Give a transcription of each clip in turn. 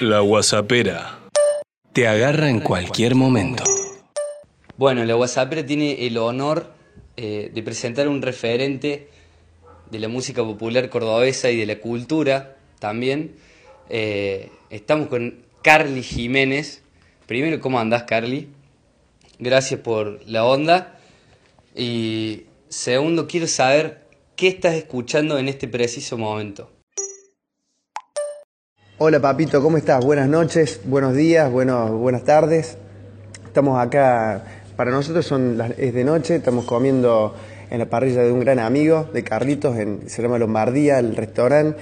La WhatsAppera. Te agarra en cualquier momento. Bueno, la WhatsAppera tiene el honor eh, de presentar un referente de la música popular cordobesa y de la cultura también. Eh, estamos con Carly Jiménez. Primero, ¿cómo andás, Carly? Gracias por la onda. Y segundo, quiero saber qué estás escuchando en este preciso momento. Hola papito, ¿cómo estás? Buenas noches, buenos días, buenos, buenas tardes. Estamos acá, para nosotros son las, es de noche, estamos comiendo en la parrilla de un gran amigo, de Carlitos, en, se llama Lombardía, el restaurante,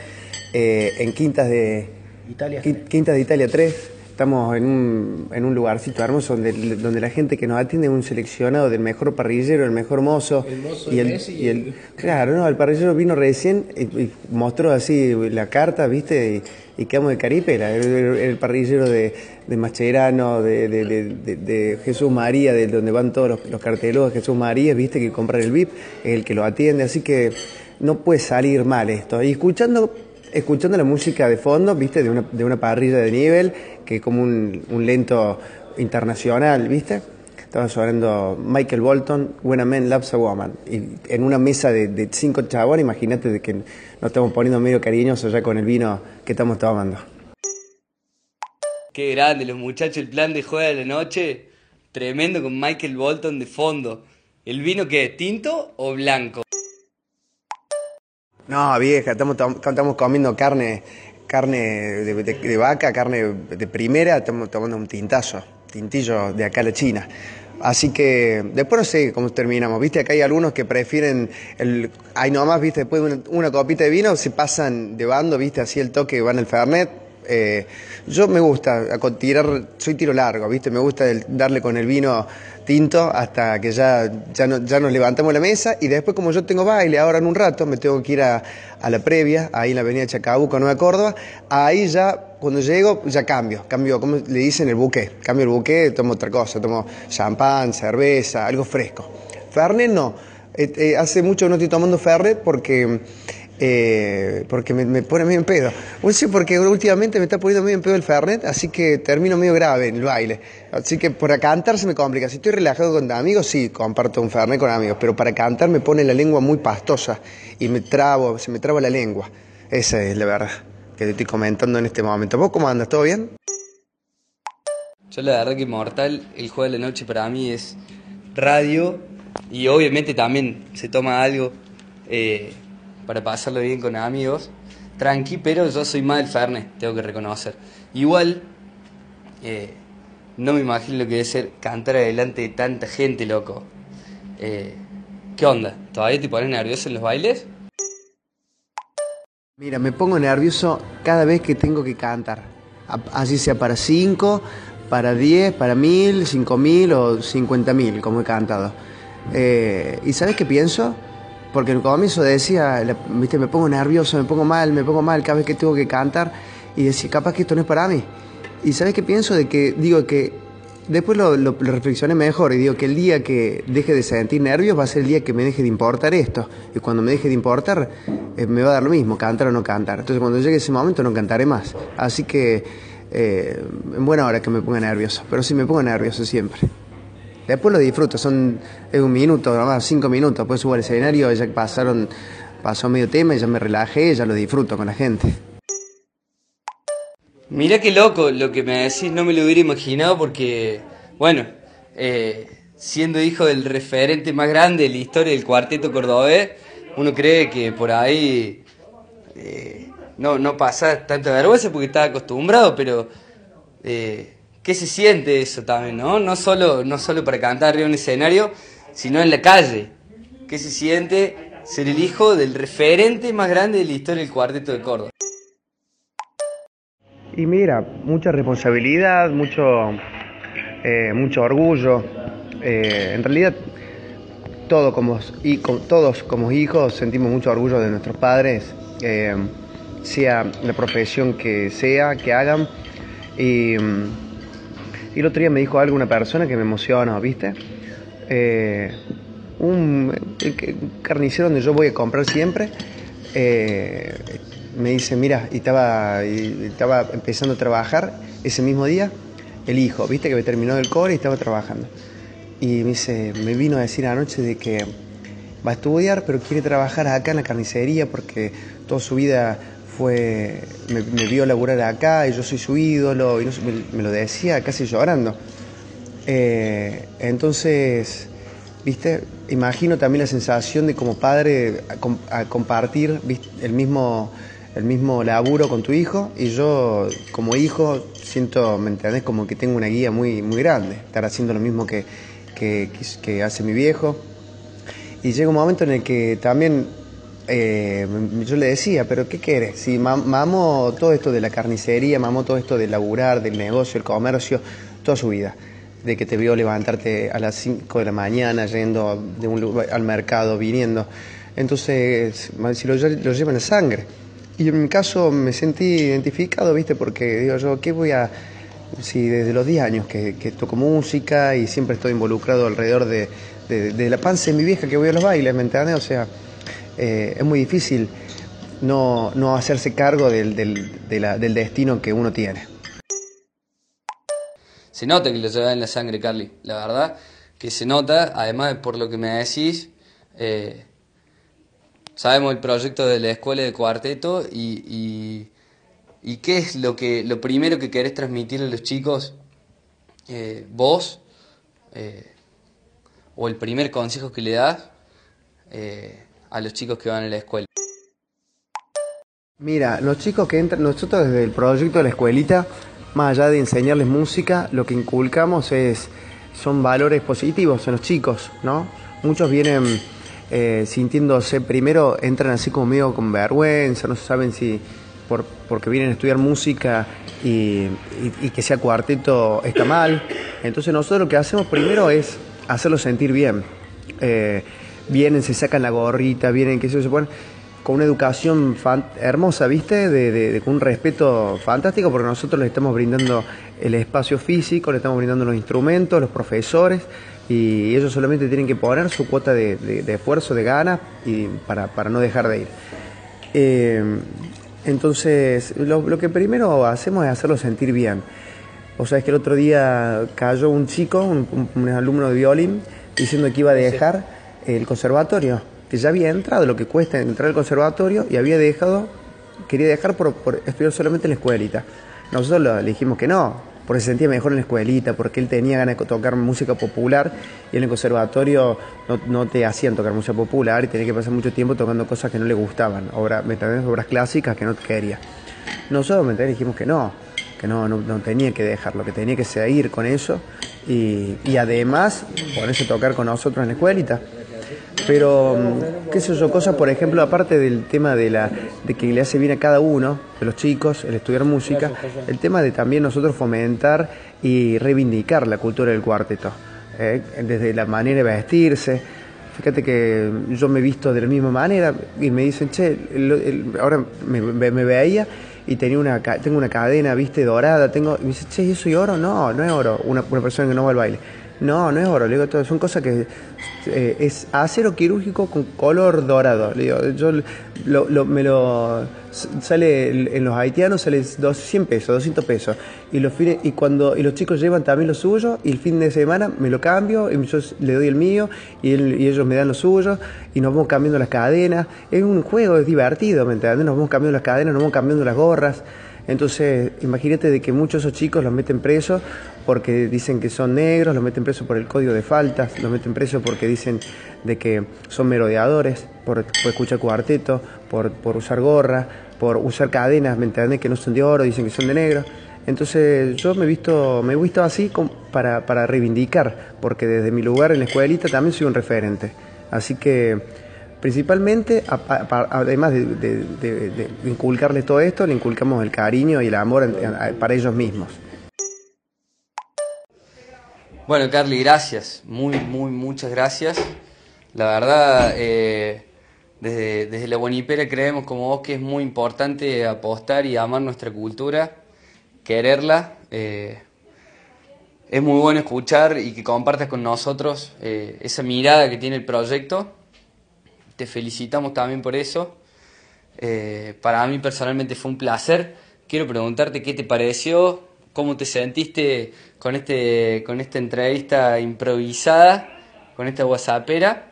eh, en Quintas de Italia. Quintas de Italia 3. Estamos en un, en un lugarcito hermoso donde, donde la gente que nos atiende es un seleccionado del mejor parrillero, el mejor mozo. El mozo y el, Messi y el- Claro, no, el parrillero vino recién y, y mostró así la carta, ¿viste? Y, y quedamos de caripela. Era el, parrillero de, de Mascherano, de, de, de- Jesús María, de donde van todos los, los cartelos de Jesús María, ¿viste? Que compran el VIP, es el que lo atiende. Así que no puede salir mal esto. Y escuchando escuchando la música de fondo, viste, de una, de una parrilla de nivel, que es como un, un lento internacional, viste. Estaba sonando Michael Bolton, When a Man Loves a Woman. Y en una mesa de, de cinco chabones, imagínate de que nos estamos poniendo medio cariñosos ya con el vino que estamos tomando. Qué grande, los muchachos, el plan de juega de la noche. Tremendo con Michael Bolton de fondo. ¿El vino qué? ¿Tinto o blanco? No, vieja, estamos, comiendo carne, carne de, de- vaca, carne de primera, estamos tomando un tintazo, tintillo de acá a la China. Así que después no sé cómo terminamos, viste, acá hay algunos que prefieren, el, hay nomás, viste, después de una, copita de vino se pasan de bando, viste, así el toque van al Fernet. Eh, yo me gusta a tirar, soy tiro largo, viste, me gusta el- darle con el vino tinto hasta que ya, ya, no- ya nos levantamos la mesa y después como yo tengo baile ahora en un rato, me tengo que ir a, a la previa, ahí en la avenida Chacabuco, Nueva Córdoba, ahí ya cuando llego ya cambio, cambio, como le dicen el buque, cambio el buque, tomo otra cosa, tomo champán, cerveza, algo fresco. Fernet no, Eh, eh, hace mucho que no estoy tomando Fernet porque... eh, porque me, pone medio en pedo. No sé porque últimamente me está poniendo medio en pedo el Fernet, así que termino medio grave en el baile. Así que para cantar se me complica. Si estoy relajado con amigos, sí, comparto un Fernet con amigos, pero para cantar me pone la lengua muy pastosa y me trabo, se me traba la lengua. Esa es la verdad que te estoy comentando en este momento. ¿Vos cómo andas? ¿Todo bien? Yo la verdad que Mortal, el juego de la noche para mí es radio y obviamente también se toma algo eh, para pasarlo bien con amigos. Tranqui, pero yo soy más del tengo que reconocer. Igual, eh, no me imagino lo que debe ser cantar adelante de tanta gente, loco. Eh, ¿Qué onda? ¿Todavía te pones nervioso en los bailes? Mira, me pongo nervioso cada vez que tengo que cantar. Así sea para 5, para 10, para 1000, 5000 o 50000, como he cantado. Eh, ¿Y sabes qué pienso? Porque en el comienzo decía, viste, me pongo nervioso, me pongo mal, me pongo mal cada vez que tengo que cantar. Y decía, capaz que esto no es para mí. ¿Y sabes qué pienso? De que, digo que Después lo, lo- reflexioné mejor y digo que el día que deje de sentir nervios va a ser el día que me deje de importar esto. Y cuando me deje de importar, eh, me va a dar lo mismo, cantar o no cantar. Entonces cuando llegue ese momento no cantaré más. Así que eh, en buena hora que me ponga nervioso, pero sí me pongo nervioso siempre. Después lo disfruto, son es un minuto, nomás cinco minutos, después subo al escenario, ya pasaron, pasó medio tema ya me relajé, ya lo disfruto con la gente. Mirá qué loco lo que me decís, no me lo hubiera imaginado porque, bueno, eh, siendo hijo del referente más grande de la historia del cuarteto cordobés, uno cree que por ahí eh, no, no pasa tanta vergüenza porque está acostumbrado, pero eh, ¿qué se siente eso también, no? No solo, no solo para cantar arriba de un escenario, sino en la calle. ¿Qué se siente ser el hijo del referente más grande de la historia del cuarteto de Córdoba? Y mira, mucha responsabilidad, mucho, eh, mucho orgullo. Eh, en realidad, todo como, y todos como hijos sentimos mucho orgullo de nuestros padres, eh, sea la profesión que sea, que hagan. Y, mm, y el otro día me dijo algo una persona que me emocionó, ¿viste? Eh, un carnicero donde yo voy a comprar siempre, eh, me dice, mira, y estaba, estaba empezando a trabajar ese mismo día, el hijo, viste que me terminó del core y estaba trabajando. Y me dice, me vino a decir anoche de que va a estudiar, pero quiere trabajar acá en la carnicería porque toda su vida fue, me, vio laburar acá y yo soy su ídolo, y me, lo decía casi llorando. Eh, entonces, viste, imagino también la sensación de como padre compartir el mismo el mismo laburo con tu hijo y yo como hijo siento, ¿me entendés? Como que tengo una guía muy, muy grande, estar haciendo lo mismo que, que hace mi viejo. Y llega un momento en el que también eh, yo le decía, pero ¿qué quieres? Si mamo todo esto de la carnicería, mamo todo esto de laburar, del negocio, el comercio, toda su vida. De que te vio levantarte a las 5 de la mañana, yendo al mercado, viniendo. Entonces, si lo, llevan en sangre. Y en mi caso me sentí identificado, ¿viste? Porque digo yo, ¿qué voy a...? Si desde los 10 años que, toco música y siempre estoy involucrado alrededor de, de, la panza de mi vieja que voy a los bailes, ¿me entiendes? O sea, eh, es muy difícil no, no hacerse cargo del, del, del, destino que uno tiene. Se nota que lo lleva en la sangre, Carly, la verdad, que se nota, además por lo que me decís, eh, sabemos el proyecto de la escuela de cuarteto y, y, qué es lo, que, lo primero que querés transmitirle a los chicos, eh, vos, o el primer consejo que le das a los chicos que van a la escuela? Mira, los chicos que entran, nosotros desde el proyecto de la escuelita, más allá de enseñarles música, lo que inculcamos es son valores positivos en los chicos, ¿no? Muchos vienen eh, sintiéndose, primero entran así como medio con vergüenza, no saben si por, porque vienen a estudiar música y, que sea cuarteto está mal. Entonces nosotros lo que hacemos primero es hacerlos sentir bien. Eh, vienen, se sacan la gorrita, vienen, que se ponen con una educación hermosa, ¿viste? De, con un respeto fantástico, porque nosotros les estamos brindando el espacio físico, le estamos brindando los instrumentos, los profesores, y ellos solamente tienen que poner su cuota de, esfuerzo, de ganas, y para, no dejar de ir. Eh, entonces, lo, que primero hacemos es hacerlo sentir bien. O sea, es que el otro día cayó un chico, un alumno de violín, diciendo que iba a dejar el conservatorio, que ya había entrado, lo que cuesta entrar al conservatorio, y había dejado, quería dejar por, estudiar solamente en la escuelita. Nosotros le dijimos que no, porque se sentía mejor en la escuelita, porque él tenía ganas de tocar música popular y en el conservatorio no, te hacían tocar música popular y tenía que pasar mucho tiempo tocando cosas que no le gustaban, obras, obras clásicas que no quería. Nosotros ¿me dijimos que no, que no, no, tenía que dejarlo, que tenía que seguir con eso y, y además ponerse a tocar con nosotros en la escuelita. Pero, mm, qué sé yo, cosas, por ejemplo, aparte del tema de, la, de que le hace bien a cada uno, de los chicos, el estudiar música, el tema de también nosotros fomentar y reivindicar la cultura del cuarteto, ¿eh? desde la manera de vestirse. Fíjate que yo me he visto de la misma manera y me dicen, che, ahora me, me, veía y tenía una, tengo una cadena, viste, dorada, tengo, y me dice, che, ¿y eso es oro? No, no es oro, una persona que no va al baile. No, no es oro, le digo, todo, son cosas que eh, es acero quirúrgico con color dorado. Le digo, yo lo, me lo sale en los haitianos sale 100 pesos, 200 pesos. Y los fines, y cuando y los chicos llevan también lo suyo y el fin de semana me lo cambio y yo le doy el mío y, y ellos me dan lo suyo y nos vamos cambiando las cadenas. Es un juego, es divertido, ¿me entiendes? Nos vamos cambiando las cadenas, nos vamos cambiando las gorras. Entonces, imagínate de que muchos de esos chicos los meten presos porque dicen que son negros, los meten presos por el código de faltas, los meten presos porque dicen de que son merodeadores, por, escuchar cuarteto, por, por, usar gorra, por usar cadenas, ¿me entiendes? Que no son de oro, dicen que son de negro. Entonces yo me he visto, me he visto así para, para reivindicar, porque desde mi lugar en la escuelita también soy un referente. Así que Principalmente, además de, inculcarles todo esto, le inculcamos el cariño y el amor para ellos mismos. Bueno, Carly, gracias. Muy, muy, muchas gracias. La verdad, eh, desde, desde la Buenipera creemos como vos que es muy importante apostar y amar nuestra cultura, quererla. Eh, es muy bueno escuchar y que compartas con nosotros eh, esa mirada que tiene el proyecto te felicitamos también por eso. Para mí personalmente fue un placer. Quiero preguntarte qué te pareció, cómo te sentiste con, este, con esta entrevista improvisada, con esta whatsappera.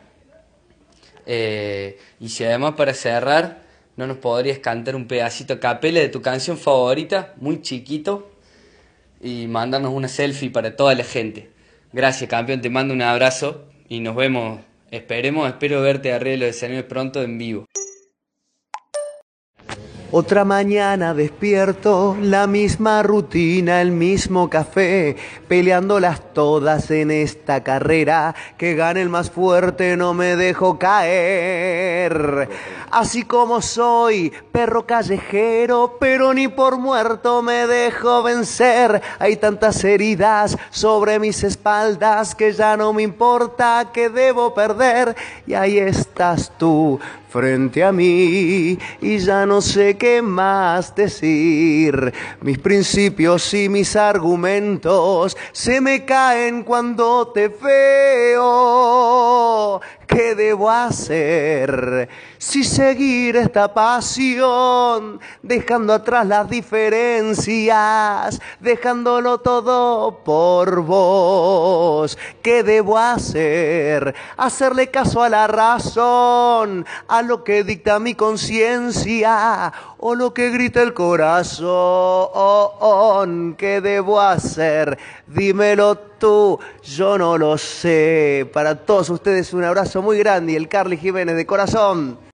Eh, y si además para cerrar, ¿no nos podrías cantar un pedacito capela de tu canción favorita, muy chiquito, y mandarnos una selfie para toda la gente? Gracias, campeón, te mando un abrazo y nos vemos. Esperemos, espero verte arriba de los escenarios pronto en vivo. Otra mañana despierto, la misma rutina, el mismo café, peleándolas todas en esta carrera, que gane el más fuerte, no me dejo caer. Así como soy, perro callejero, pero ni por muerto me dejo vencer. Hay tantas heridas sobre mis espaldas que ya no me importa que debo perder. Y ahí estás tú, frente a mí y ya no sé qué más decir. Mis principios y mis argumentos se me caen cuando te veo. ¿Qué debo hacer? Si seguir esta pasión, dejando atrás las diferencias, dejándolo todo por vos. ¿Qué debo hacer? Hacerle caso a la razón, a lo que dicta mi conciencia o lo que grita el corazón. ¿Qué debo hacer? Dímelo tú, yo no lo sé. Para todos ustedes un abrazo muy grande y el Carly Jiménez de corazón.